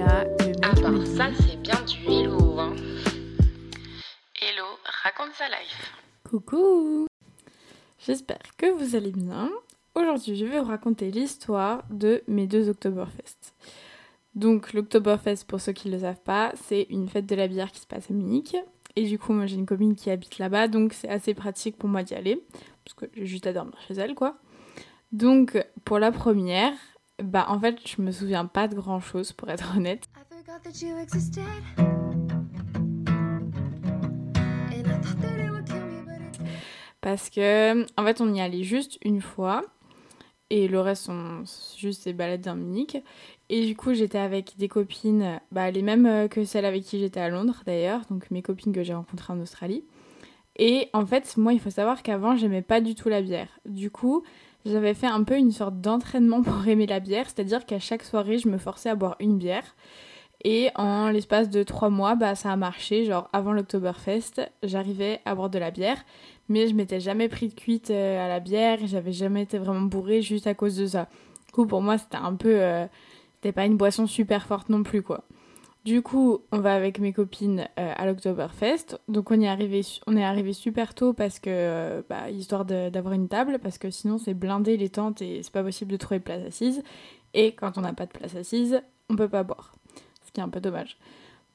là, le mec ça, c'est bien du hello. Hein. Hello, raconte sa life. Coucou J'espère que vous allez bien. Aujourd'hui, je vais vous raconter l'histoire de mes deux Oktoberfest. Donc, l'Oktoberfest, pour ceux qui ne le savent pas, c'est une fête de la bière qui se passe à Munich. Et du coup, moi, j'ai une copine qui habite là-bas, donc c'est assez pratique pour moi d'y aller. Parce que j'ai juste à dormir chez elle, quoi. Donc, pour la première, bah, en fait, je me souviens pas de grand-chose, pour être honnête. Parce que, en fait, on y allait juste une fois. Et le reste, on juste des balades dans Munich. Et du coup, j'étais avec des copines, bah, les mêmes euh, que celles avec qui j'étais à Londres d'ailleurs, donc mes copines que j'ai rencontrées en Australie. Et en fait, moi, il faut savoir qu'avant, j'aimais pas du tout la bière. Du coup, j'avais fait un peu une sorte d'entraînement pour aimer la bière, c'est-à-dire qu'à chaque soirée, je me forçais à boire une bière. Et en l'espace de trois mois, bah, ça a marché. Genre, avant l'Oktoberfest, j'arrivais à boire de la bière mais je m'étais jamais pris de cuite euh, à la bière, j'avais jamais été vraiment bourrée juste à cause de ça. Du coup, pour moi, c'était un peu. euh, c'était pas une boisson super forte non plus, quoi. Du coup, on va avec mes copines euh, à l'Oktoberfest. Donc, on, est arrivé, on est arrivé super tôt parce que. euh, bah, histoire d'avoir une table, parce que sinon, c'est blindé les tentes et c'est pas possible de trouver place assise. Et quand on n'a pas de place assise, on peut pas boire. Ce qui est un peu dommage.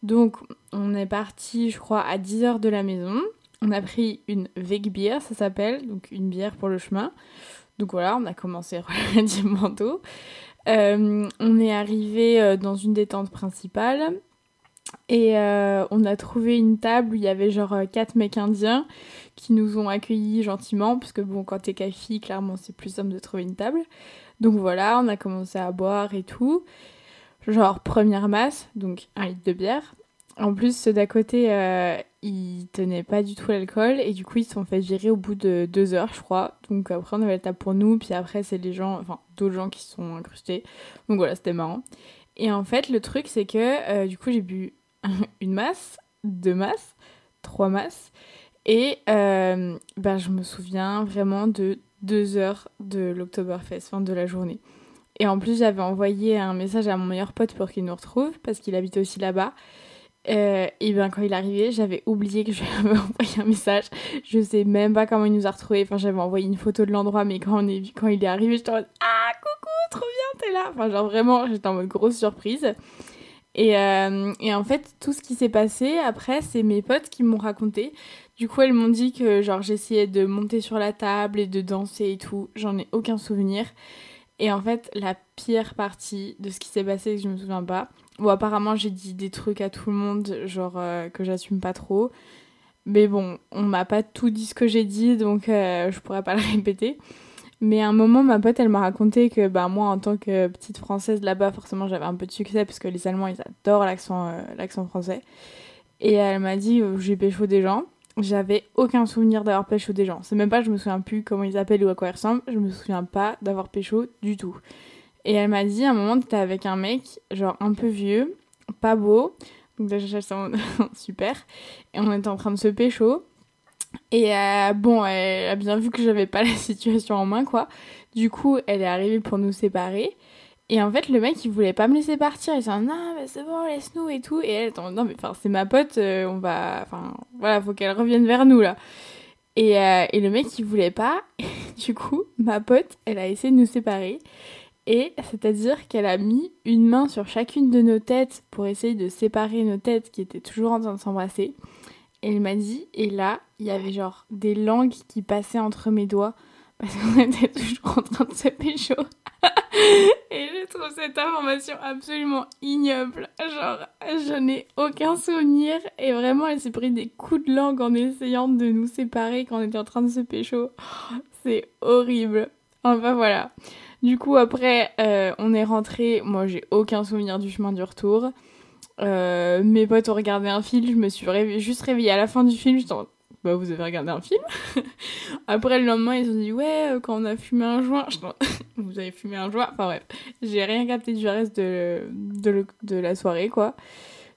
Donc, on est parti, je crois, à 10h de la maison. On a pris une Wegbier, ça s'appelle, donc une bière pour le chemin. Donc voilà, on a commencé relativement tôt. Euh, on est arrivé euh, dans une des tentes principales et euh, on a trouvé une table où il y avait genre quatre mecs indiens qui nous ont accueillis gentiment parce que bon, quand t'es fille, clairement c'est plus simple de trouver une table. Donc voilà, on a commencé à boire et tout. Genre première masse, donc un litre de bière. En plus, ceux d'à côté, euh, ils tenaient pas du tout l'alcool et du coup, ils se sont fait virer au bout de deux heures, je crois. Donc après, on avait la table pour nous, puis après, c'est les gens, enfin, d'autres gens qui se sont incrustés. Donc voilà, c'était marrant. Et en fait, le truc, c'est que euh, du coup, j'ai bu une masse, deux masses, trois masses. Et euh, ben, je me souviens vraiment de deux heures de l'Oktoberfest, enfin de la journée. Et en plus, j'avais envoyé un message à mon meilleur pote pour qu'il nous retrouve, parce qu'il habite aussi là-bas. Euh, et bien quand il est arrivé, j'avais oublié que je lui avais envoyé un message. Je sais même pas comment il nous a retrouvés. Enfin, j'avais envoyé une photo de l'endroit, mais quand, on quand il est arrivé, j'étais en mode Ah, coucou, trop bien, t'es là. Enfin, genre vraiment, j'étais en mode grosse surprise. Et, euh, et en fait, tout ce qui s'est passé après, c'est mes potes qui m'ont raconté. Du coup, elles m'ont dit que genre j'essayais de monter sur la table et de danser et tout. J'en ai aucun souvenir. Et en fait, la pire partie de ce qui s'est passé, que je me souviens pas. Bon, apparemment, j'ai dit des trucs à tout le monde, genre euh, que j'assume pas trop. Mais bon, on m'a pas tout dit ce que j'ai dit, donc euh, je pourrais pas le répéter. Mais à un moment, ma pote, elle m'a raconté que bah, moi, en tant que petite française là-bas, forcément, j'avais un peu de succès parce que les Allemands, ils adorent l'accent euh, l'accent français. Et elle m'a dit j'ai pécho des gens. J'avais aucun souvenir d'avoir pécho des gens. C'est même pas, je me souviens plus comment ils appellent ou à quoi ils ressemblent. Je me souviens pas d'avoir pécho du tout. Et elle m'a dit à un moment, t'étais avec un mec, genre un peu vieux, pas beau. Donc déjà, ça en- super. Et on était en train de se pécho. Et euh, bon, elle a bien vu que j'avais pas la situation en main, quoi. Du coup, elle est arrivée pour nous séparer. Et en fait, le mec, il voulait pas me laisser partir. Il s'est dit, non, mais c'est bon, laisse-nous et tout. Et elle, non, mais enfin, c'est ma pote, euh, on va. Enfin, voilà, faut qu'elle revienne vers nous, là. Et, euh, et le mec, il voulait pas. du coup, ma pote, elle a essayé de nous séparer. Et c'est-à-dire qu'elle a mis une main sur chacune de nos têtes pour essayer de séparer nos têtes qui étaient toujours en train de s'embrasser. Et elle m'a dit, et là, il y avait genre des langues qui passaient entre mes doigts parce qu'on était toujours en train de se pécho. et je trouve cette information absolument ignoble. Genre, je n'ai aucun souvenir. Et vraiment, elle s'est pris des coups de langue en essayant de nous séparer quand on était en train de se pécho. C'est horrible. Enfin voilà. Du coup, après, euh, on est rentré. Moi, j'ai aucun souvenir du chemin du retour. Euh, mes potes ont regardé un film. Je me suis juste réveillée à la fin du film. En- bah, vous avez regardé un film? Après, le lendemain, ils ont dit, ouais, euh, quand on a fumé un joint. En- vous avez fumé un joint? Enfin, bref. J'ai rien capté du reste de la soirée, quoi.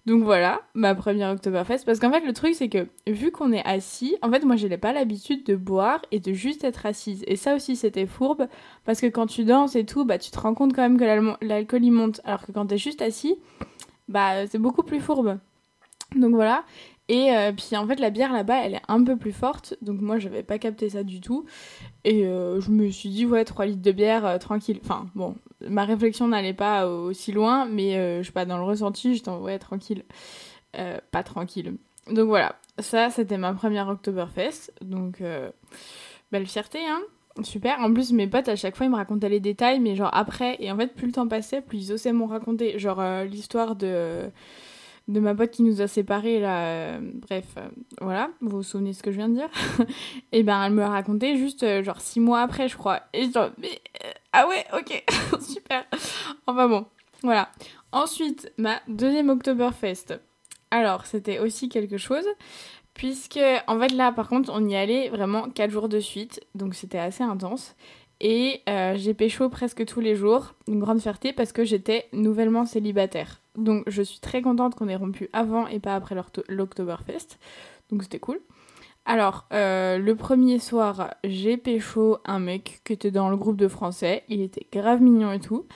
Donc voilà, ma première Oktoberfest. Parce qu'en fait, le truc, c'est que vu qu'on est assis, en fait, moi, je n'ai pas l'habitude de boire et de juste être assise. Et ça aussi, c'était fourbe. Parce que quand tu danses et tout, bah, tu te rends compte quand même que l'alcool, il monte. Alors que quand t'es juste assis, bah c'est beaucoup plus fourbe. Donc voilà. Et euh, puis en fait la bière là-bas elle est un peu plus forte, donc moi j'avais pas capté ça du tout. Et euh, je me suis dit ouais 3 litres de bière euh, tranquille. Enfin bon, ma réflexion n'allait pas aussi loin, mais je sais pas dans le ressenti j'étais en ouais tranquille. Pas tranquille. Donc voilà, ça c'était ma première Oktoberfest, donc belle fierté hein. Super. En plus, mes potes, à chaque fois, ils me racontaient les détails, mais genre après. Et en fait, plus le temps passait, plus ils osaient m'en raconter. Genre l'histoire de, de ma pote qui nous a séparés, là. euh, bref, euh, voilà. Vous vous souvenez de ce que je viens de dire Et ben, elle me raconté juste, euh, genre, six mois après, je crois. Et genre, mais. ah ouais, ok. Super. Enfin bon, voilà. Ensuite, ma deuxième Oktoberfest. Alors, c'était aussi quelque chose. Puisque, en fait, là, par contre, on y allait vraiment 4 jours de suite. Donc, c'était assez intense. Et j'ai pécho presque tous les jours. Une grande fierté parce que j'étais nouvellement célibataire. Donc, je suis très contente qu'on ait rompu avant et pas après l'Octo- l'Oktoberfest. Donc, c'était cool. Alors, euh, le premier soir, j'ai pécho un mec qui était dans le groupe de français. Il était grave mignon et tout.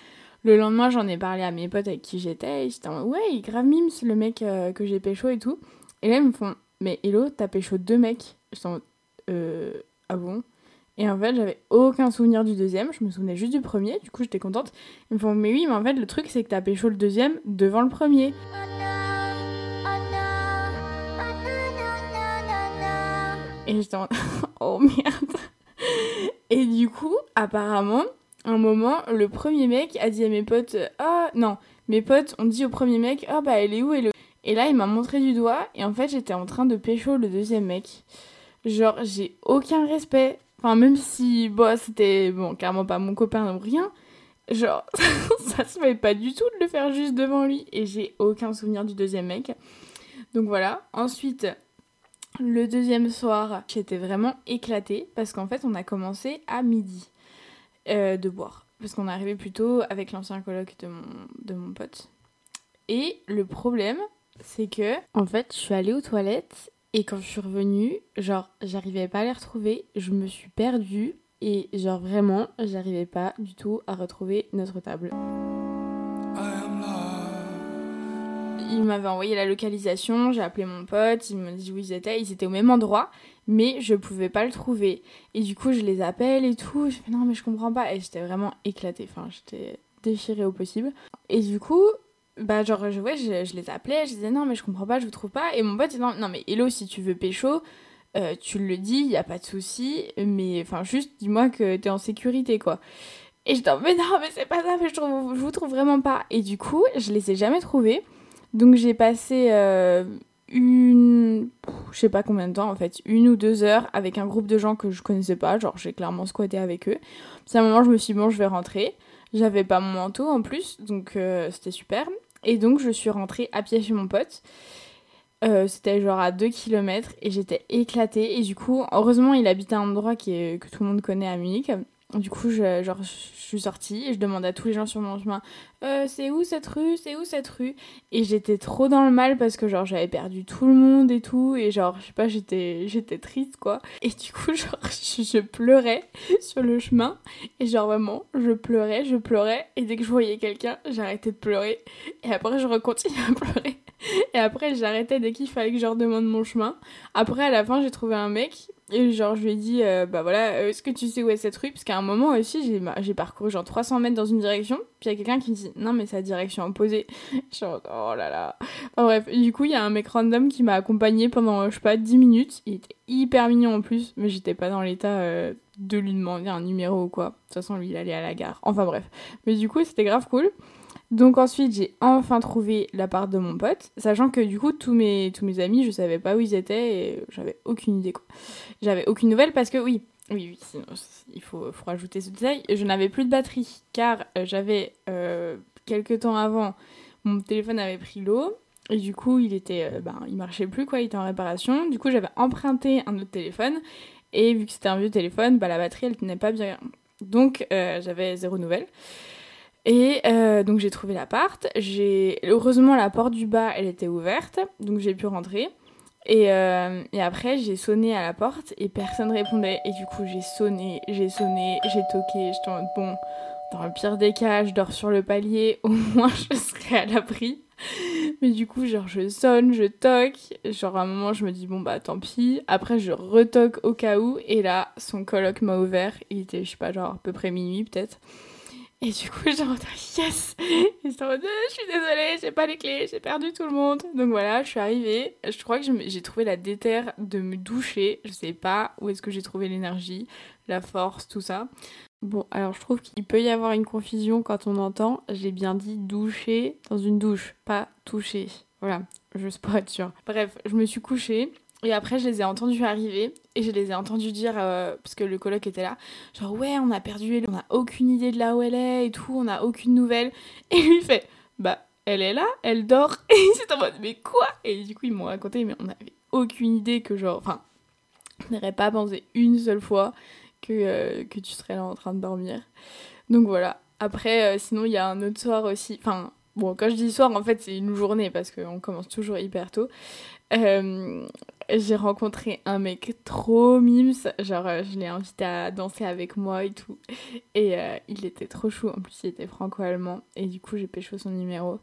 Le lendemain, j'en ai parlé à mes potes avec qui j'étais. Ils étaient en ouais, grave mimes, le mec euh, que j'ai pécho et tout. Et là, ils me font, mais hello, t'as pécho deux mecs J'étais en euh, ah bon? Et en fait, j'avais aucun souvenir du deuxième, je me souvenais juste du premier, du coup, j'étais contente. Ils me font, mais oui, mais en fait, le truc, c'est que t'as pécho le deuxième devant le premier. Et j'étais en oh merde. Et du coup, apparemment, un moment, le premier mec a dit à mes potes, ah non, mes potes ont dit au premier mec, ah bah elle est où elle est Et là, il m'a montré du doigt, et en fait, j'étais en train de pécho le deuxième mec. Genre, j'ai aucun respect. Enfin, même si, bon, c'était, bon, carrément pas mon copain ou rien. Genre, ça se fait pas du tout de le faire juste devant lui. Et j'ai aucun souvenir du deuxième mec. Donc voilà. Ensuite, le deuxième soir, j'étais vraiment éclatée parce qu'en fait, on a commencé à midi euh, de boire. Parce qu'on est arrivé plus tôt avec l'ancien coloc de mon, de mon pote. Et le problème, c'est que, en fait, je suis allée aux toilettes et quand je suis revenue, genre, j'arrivais pas à les retrouver, je me suis perdue et, genre, vraiment, j'arrivais pas du tout à retrouver notre table. Il m'avait envoyé la localisation, j'ai appelé mon pote, il m'a dit où ils étaient, ils étaient au même endroit, mais je pouvais pas le trouver. Et du coup, je les appelle et tout, je fais non, mais je comprends pas. Et j'étais vraiment éclatée, enfin, j'étais déchirée au possible. Et du coup, bah, genre, je, ouais, je, je les appelais, je disais non, mais je comprends pas, je vous trouve pas. Et mon pote, il dit non, non, mais hello, si tu veux pécho, euh, tu le dis, y a pas de souci, mais enfin, juste dis-moi que t'es en sécurité, quoi. Et j'étais en mais non, mais c'est pas ça, mais je, trouve, je vous trouve vraiment pas. Et du coup, je les ai jamais trouvés. Donc j'ai passé euh, une. Je sais pas combien de temps en fait, une ou deux heures avec un groupe de gens que je connaissais pas. Genre j'ai clairement squatté avec eux. C'est un moment, je me suis dit bon, je vais rentrer. J'avais pas mon manteau en plus, donc euh, c'était super. Et donc je suis rentrée à pied chez mon pote. Euh, c'était genre à 2 km et j'étais éclatée. Et du coup, heureusement, il habitait un endroit que tout le monde connaît à Munich. Du coup, je, genre, je suis sortie et je demandais à tous les gens sur mon chemin euh, c'est où cette rue? C'est où cette rue Et j'étais trop dans le mal parce que genre j'avais perdu tout le monde et tout et genre je sais pas j'étais j'étais triste quoi. Et du coup genre je, je pleurais sur le chemin et genre vraiment je pleurais, je pleurais et dès que je voyais quelqu'un, j'arrêtais de pleurer et après je recontinuais à pleurer. Et après j'arrêtais dès qu'il fallait que je leur demande mon chemin. Après à la fin, j'ai trouvé un mec et genre, je lui ai dit, euh, bah voilà, euh, est-ce que tu sais où est cette rue? Parce qu'à un moment aussi, j'ai, j'ai parcouru genre 300 mètres dans une direction, puis il y a quelqu'un qui me dit, non, mais c'est la direction opposée. Mode, oh là là. Enfin, bref, du coup, il y a un mec random qui m'a accompagné pendant, je sais pas, 10 minutes. Il était hyper mignon en plus, mais j'étais pas dans l'état euh, de lui demander un numéro ou quoi. De toute façon, lui, il allait à la gare. Enfin, bref. Mais du coup, c'était grave cool. Donc ensuite, j'ai enfin trouvé l'appart de mon pote, sachant que du coup, tous mes, tous mes amis, je savais pas où ils étaient et j'avais aucune idée quoi. J'avais aucune nouvelle parce que oui, oui, oui, sinon, il faut, faut rajouter ce détail, je n'avais plus de batterie car euh, j'avais, euh, quelques temps avant, mon téléphone avait pris l'eau et du coup, il était, euh, ben, il marchait plus quoi, il était en réparation. Du coup, j'avais emprunté un autre téléphone et vu que c'était un vieux téléphone, bah, la batterie elle tenait pas bien. Donc, euh, j'avais zéro nouvelle. Et euh, donc j'ai trouvé l'appart. J'ai heureusement la porte du bas, elle était ouverte, donc j'ai pu rentrer. Et, euh, et après j'ai sonné à la porte et personne répondait. Et du coup j'ai sonné, j'ai sonné, j'ai toqué. J'étais en bon, dans le pire des cas, je dors sur le palier, au moins je serai à l'abri. Mais du coup, genre, je sonne, je toque. Genre, à un moment, je me dis, bon, bah, tant pis. Après, je retoque au cas où. Et là, son coloc m'a ouvert. Il était, je sais pas, genre, à peu près minuit, peut-être. Et du coup, j'ai rentré, yes Et j'étais en Euh, je suis désolée, j'ai pas les clés, j'ai perdu tout le monde. Donc voilà, je suis arrivée. Je crois que j'ai trouvé la déterre de me doucher. Je sais pas où est-ce que j'ai trouvé l'énergie, la force, tout ça. Bon, alors je trouve qu'il peut y avoir une confusion quand on entend, j'ai bien dit doucher dans une douche, pas toucher. Voilà, juste pour être sûre. Bref, je me suis couchée et après je les ai entendus arriver et je les ai entendus dire, euh, parce que le coloc était là, genre ouais, on a perdu, elle, on a aucune idée de là où elle est et tout, on a aucune nouvelle. Et lui il fait, bah elle est là, elle dort. Et c'est en mode, mais quoi? Et du coup ils m'ont raconté, mais on avait aucune idée que genre, enfin, on n'aurait pas pensé une seule fois que, euh, que tu serais là en train de dormir. Donc voilà. Après, euh, sinon, il y a un autre soir aussi. Enfin, bon, quand je dis soir, en fait, c'est une journée parce qu'on commence toujours hyper tôt. Euh, j'ai rencontré un mec trop mimes. Genre, euh, je l'ai invité à danser avec moi et tout. Et euh, il était trop chou. En plus, il était franco-allemand. Et du coup, j'ai pécho son numéro.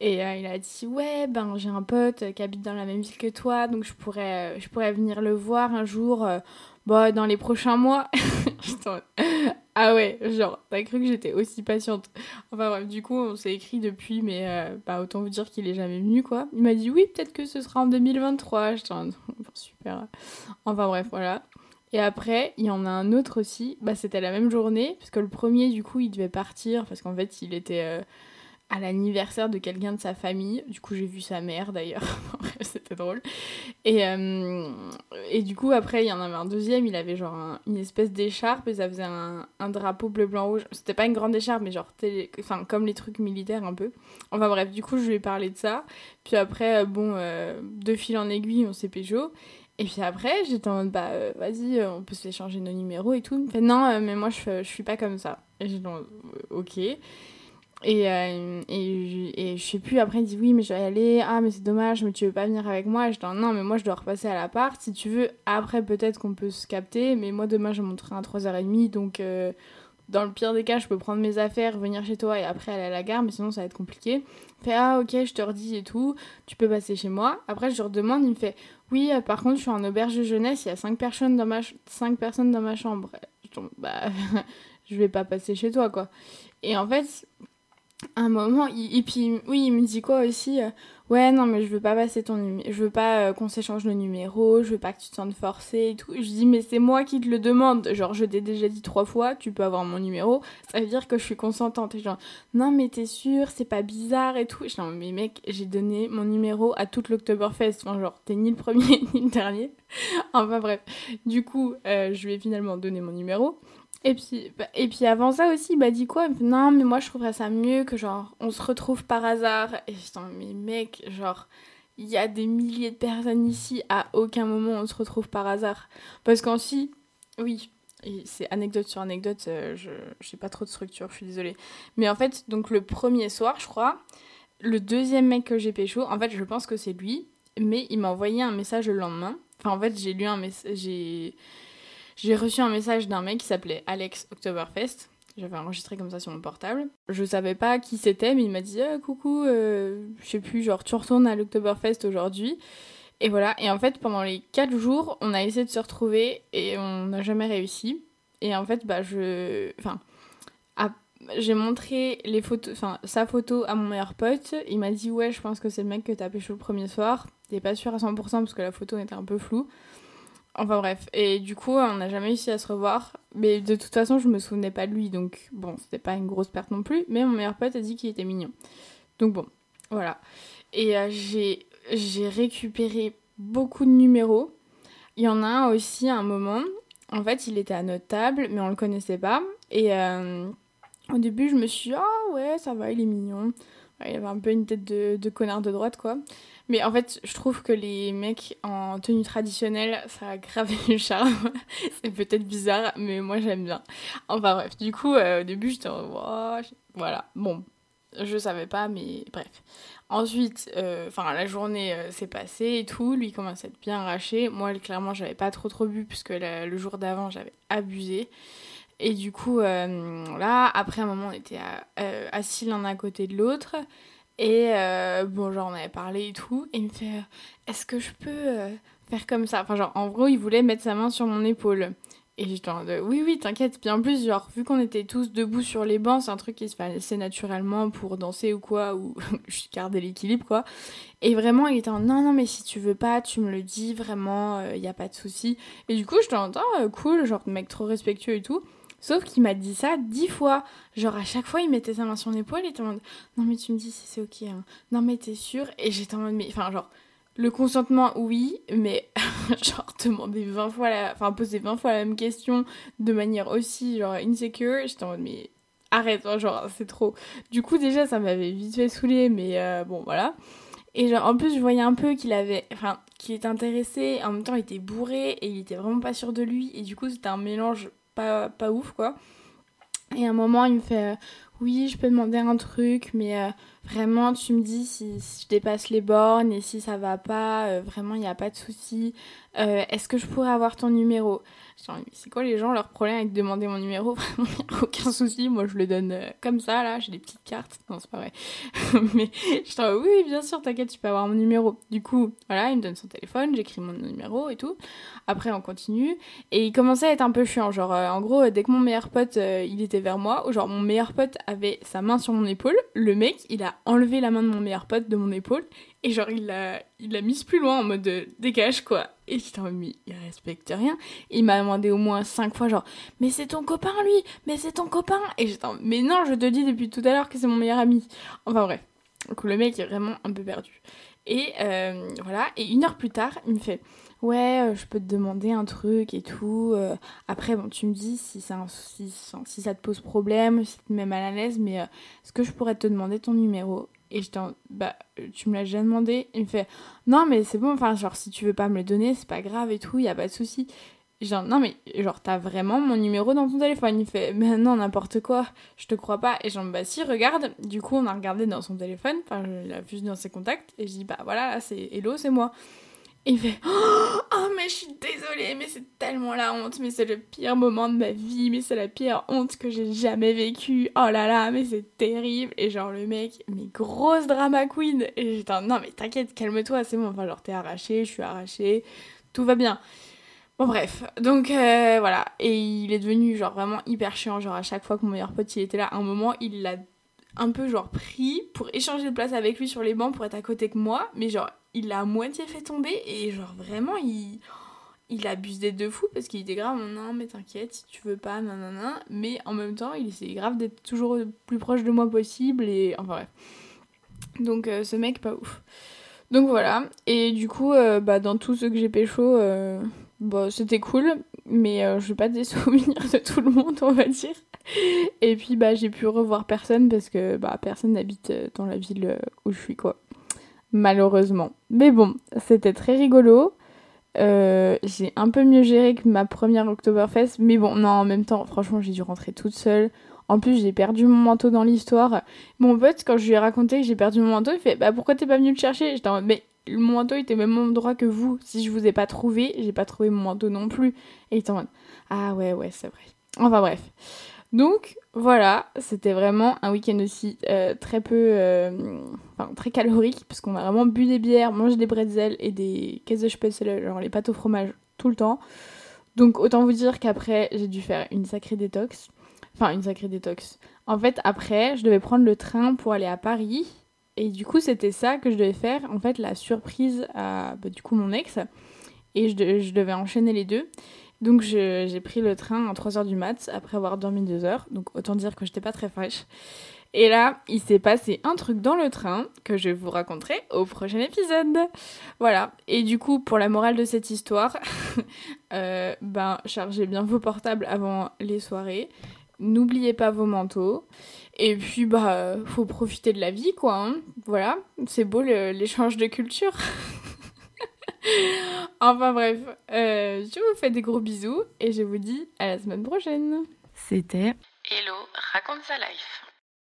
Et il a dit Ouais, ben j'ai un pote qui habite dans la même ville que toi, donc je pourrais, je pourrais venir le voir un jour, bah, dans les prochains mois. ah ouais, genre, t'as cru que j'étais aussi patiente. Enfin bref, du coup, on s'est écrit depuis, mais euh, bah, autant vous dire qu'il est jamais venu, quoi. Il m'a dit Oui, peut-être que ce sera en 2023. J'étais en mode, super. Enfin bref, voilà. Et après, il y en a un autre aussi. Bah, c'était la même journée, parce que le premier, du coup, il devait partir, parce qu'en fait, il était euh, à l'anniversaire de quelqu'un de sa famille. Du coup, j'ai vu sa mère d'ailleurs. C'était drôle. Et, euh, et du coup, après, il y en avait un deuxième. Il avait genre un- une espèce d'écharpe et ça faisait un, un drapeau bleu, blanc, rouge. C'était pas une grande écharpe, mais genre, télé- enfin, comme les trucs militaires un peu. Enfin bref, du coup, je lui ai parlé de ça. Puis après, euh, bon, euh, de fil en aiguille, on s'est pécho. Et puis après, j'étais en mode, bah, euh, vas-y, on peut se échanger nos numéros et tout. Non, mais moi, je, je suis pas comme ça. Et mode, euh, ok. Et, euh, et, je- je sais plus, après, il dit, oui, mais je vais y aller. Ah, mais c'est dommage, mais tu veux pas venir avec moi J'étais en, non, mais moi, je dois repasser à l'appart. Si tu veux, après, peut-être qu'on peut se capter. Mais moi, demain, je monte à 3h30. Donc, euh, dans le pire des cas, je peux prendre mes affaires, venir chez toi et après aller à la gare. Mais sinon, ça va être compliqué. Fait, ah, ok, je te redis et tout. Tu peux passer chez moi. Après, je lui redemande, il me fait, oui, euh, par contre, je suis en auberge de jeunesse, il y a 5 personnes dans ma, ch- cinq personnes dans ma chambre. Je tombe, bah, je vais pas passer chez toi, quoi. Et en fait, un moment, et puis, oui, il me dit quoi aussi euh, Ouais, non, mais je veux pas passer ton numéro, je veux pas euh, qu'on s'échange le numéro, je veux pas que tu te sentes forcé et tout. Je dis, mais c'est moi qui te le demande. Genre, je t'ai déjà dit trois fois, tu peux avoir mon numéro. Ça veut dire que je suis consentante. Genre, non, mais t'es sûre, c'est pas bizarre et tout. Je dis, non, mais mec, j'ai donné mon numéro à toute l'Octoberfest. Genre, t'es ni le premier ni le dernier. enfin, bref. Du coup, euh, je lui ai finalement donné mon numéro. Et puis, bah, et puis avant ça aussi, il m'a dit quoi? Non, mais moi je trouverais ça mieux que genre on se retrouve par hasard. Et je mais mec, genre il y a des milliers de personnes ici, à aucun moment on se retrouve par hasard. Parce qu'en si, oui, c'est anecdote sur anecdote, euh, je j'ai pas trop de structure, je suis désolée. Mais en fait, donc le premier soir, je crois, le deuxième mec que j'ai pécho, en fait, je pense que c'est lui, mais il m'a envoyé un message le lendemain. Enfin, en fait, j'ai lu un message, j'ai j'ai reçu un message d'un mec qui s'appelait Alex Oktoberfest. J'avais enregistré comme ça sur mon portable. Je savais pas qui c'était, mais il m'a dit Ah, coucou, euh, je sais plus, genre tu retournes à l'Oktoberfest aujourd'hui. Et voilà. Et en fait, pendant les 4 jours, on a essayé de se retrouver et on n'a jamais réussi. Et en fait, bah, je. Enfin. J'ai montré les photos, enfin, sa photo à mon meilleur pote. Il m'a dit Ouais, je pense que c'est le mec que t'as pécho le premier soir. T'es pas sûr à 100% parce que la photo était un peu floue. Enfin bref, et du coup, on n'a jamais réussi à se revoir. Mais de toute façon, je me souvenais pas de lui, donc bon, c'était pas une grosse perte non plus. Mais mon meilleur pote a dit qu'il était mignon. Donc bon, voilà. Et euh, j'ai j'ai récupéré beaucoup de numéros. Il y en a un aussi à un moment. En fait, il était à notre table, mais on le connaissait pas. Et euh, au début, je me suis dit, ah ouais, ça va, il est mignon. Il avait un peu une tête de, de connard de droite, quoi. Mais en fait, je trouve que les mecs en tenue traditionnelle, ça a grave du charme. c'est peut-être bizarre, mais moi j'aime bien. Enfin bref, du coup, euh, au début, j'étais en Voilà, bon, je savais pas, mais bref. Ensuite, euh, enfin, la journée euh, s'est passée et tout. Lui commence à être bien arraché. Moi, clairement, j'avais pas trop trop bu, puisque le, jour d'avant, j'avais abusé. Et du coup, là, après un moment, on était assis l'un à côté de l'autre. Et euh, bon, genre, on avait parlé et tout. Et il me fait euh, Est-ce que je peux euh, faire comme ça? Enfin, genre, en gros, il voulait mettre sa main sur mon épaule. Et j'étais en mode Oui, oui, t'inquiète. Puis en plus, genre, vu qu'on était tous debout sur les bancs, c'est un truc qui se passait naturellement pour danser ou quoi, ou je gardais l'équilibre, quoi. Et vraiment, il était en Non, non, mais si tu veux pas, tu me le dis, vraiment, il y a pas de souci. Et du coup, je t'entends, oh, cool, genre, mec trop respectueux et tout. Sauf qu'il m'a dit ça dix fois. Genre, à chaque fois, il mettait sa main sur mon épaule et était en mode Non, mais tu me dis si c'est ok. hein. Non, mais t'es sûr? Et j'étais en mode Mais, enfin, genre, le consentement, oui, mais genre, demander 20 fois la. Enfin, poser 20 fois la même question de manière aussi, genre, insecure. J'étais en mode Mais arrête, hein, genre, c'est trop. Du coup, déjà, ça m'avait vite fait saouler, mais euh, bon, voilà. Et genre, en plus, je voyais un peu qu'il avait. Enfin, qu'il était intéressé. En même temps, il était bourré et il était vraiment pas sûr de lui. Et du coup, c'était un mélange pas, pas ouf quoi. Et à un moment, il me fait Oui, je peux demander un truc, mais euh, vraiment, tu me dis si, je dépasse les bornes et si ça va pas, euh, vraiment, il n'y a pas de souci. Euh, Est-ce que je pourrais avoir ton numéro? C'est quoi les gens, leur problème avec demander mon numéro? Vraiment, aucun souci. Moi, je le donne comme ça, là, j'ai des petites cartes. Non, c'est pas vrai. mais je dis Oui, bien sûr, t'inquiète, tu peux avoir mon numéro. Du coup, voilà, il me donne son téléphone, j'écris mon numéro et tout. Après, on continue. Et il commençait à être un peu chiant. Genre, en gros, dès que mon meilleur pote, il était vers moi, ou genre, mon meilleur pote avait sa main sur mon épaule, le mec, il a enlevé la main de mon meilleur pote de mon épaule, et genre, il l'a il l'a mise plus loin en mode euh, dégage, quoi. Et j'étais en mode, il respecte rien. Il m'a demandé au moins cinq fois, genre, mais c'est ton copain, lui, mais c'est ton copain. Et j'étais en mais non, je te dis depuis tout à l'heure que c'est mon meilleur ami. Enfin, bref. Donc, le mec est vraiment un peu perdu. Et euh, voilà, et une heure plus tard, il me fait Ouais, euh, je peux te demander un truc et tout. euh, après, bon, tu me dis si ça, si, si ça te pose problème, si tu te mets mal à l'aise, mais euh, est-ce que je pourrais te demander ton numéro? Et j'étais en Bah, tu me l'as déjà demandé Il me fait Non, mais c'est bon, enfin, genre, si tu veux pas me le donner, c'est pas grave et tout, y a pas de souci. Genre, non, mais genre, t'as vraiment mon numéro dans ton téléphone Il fait Mais non, n'importe quoi, je te crois pas. Et genre, bah si, regarde. Du coup, on a regardé dans son téléphone, enfin, je l'ai vu dans ses contacts, et je dis Bah voilà, là, c'est Hello, c'est moi. Il fait Oh, mais je suis désolée, mais c'est tellement la honte, mais c'est le pire moment de ma vie, mais c'est la pire honte que j'ai jamais vécue. Oh là là, mais c'est terrible. Et genre, le mec, mais grosse drama queen. Et j'étais Non, mais t'inquiète, calme-toi, c'est bon. Enfin, genre, t'es arraché, je suis arrachée, tout va bien. Bon, bref, donc euh, voilà. Et il est devenu genre vraiment hyper chiant. Genre, à chaque fois que mon meilleur pote il était là, un moment, il l'a un peu genre pris pour échanger de place avec lui sur les bancs pour être à côté que moi. Mais genre, il l'a à moitié fait tomber et genre vraiment, il, il abuse des deux fous parce qu'il était grave, non mais t'inquiète, si tu veux pas, nanana. Mais en même temps, il essayait grave d'être toujours le plus proche de moi possible et enfin bref. Donc euh, ce mec, pas ouf. Donc voilà, et du coup, euh, bah, dans tout ce que j'ai pécho, euh, bah, c'était cool, mais euh, je n'ai pas des souvenirs de tout le monde, on va dire. Et puis bah, j'ai pu revoir personne parce que bah, personne n'habite euh, dans la ville euh, où je suis, quoi. Malheureusement. Mais bon, c'était très rigolo. Euh, j'ai un peu mieux géré que ma première Oktoberfest, mais bon, non, en même temps, franchement, j'ai dû rentrer toute seule. En plus, j'ai perdu mon manteau dans l'histoire. Mon pote, quand je lui ai raconté que j'ai perdu mon manteau, il fait Bah pourquoi t'es pas venu le chercher? J'étais en mode, Mais mon manteau était au même endroit que vous. Si je vous ai pas trouvé, j'ai pas trouvé mon manteau non plus. Et il était en mode Ah ouais, ouais, c'est vrai. Enfin bref. Donc voilà, c'était vraiment un week-end aussi euh, très peu. euh, Enfin, très calorique, parce qu'on a vraiment bu des bières, mangé des bretzels et des caisses de spätzle, genre les pâtes au fromage, tout le temps. Donc autant vous dire qu'après, j'ai dû faire une sacrée détox. Enfin, une sacrée détox. En fait, après, je devais prendre le train pour aller à Paris. Et du coup, c'était ça que je devais faire. En fait, la surprise à bah, du coup mon ex. Et je devais enchaîner les deux. Donc j'ai pris le train à 3h du mat après avoir dormi 2 heures. Donc autant dire que j'étais pas très fraîche. Et là, il s'est passé un truc dans le train que je vous raconterai au prochain épisode. Voilà. Et du coup, pour la morale de cette histoire, euh, ben chargez bien vos portables avant les soirées. N'oubliez pas vos manteaux. Et puis, bah, faut profiter de la vie, quoi. hein. Voilà, c'est beau l'échange de culture. enfin bref, euh, je vous fais des gros bisous et je vous dis à la semaine prochaine. C'était Hello, raconte sa life.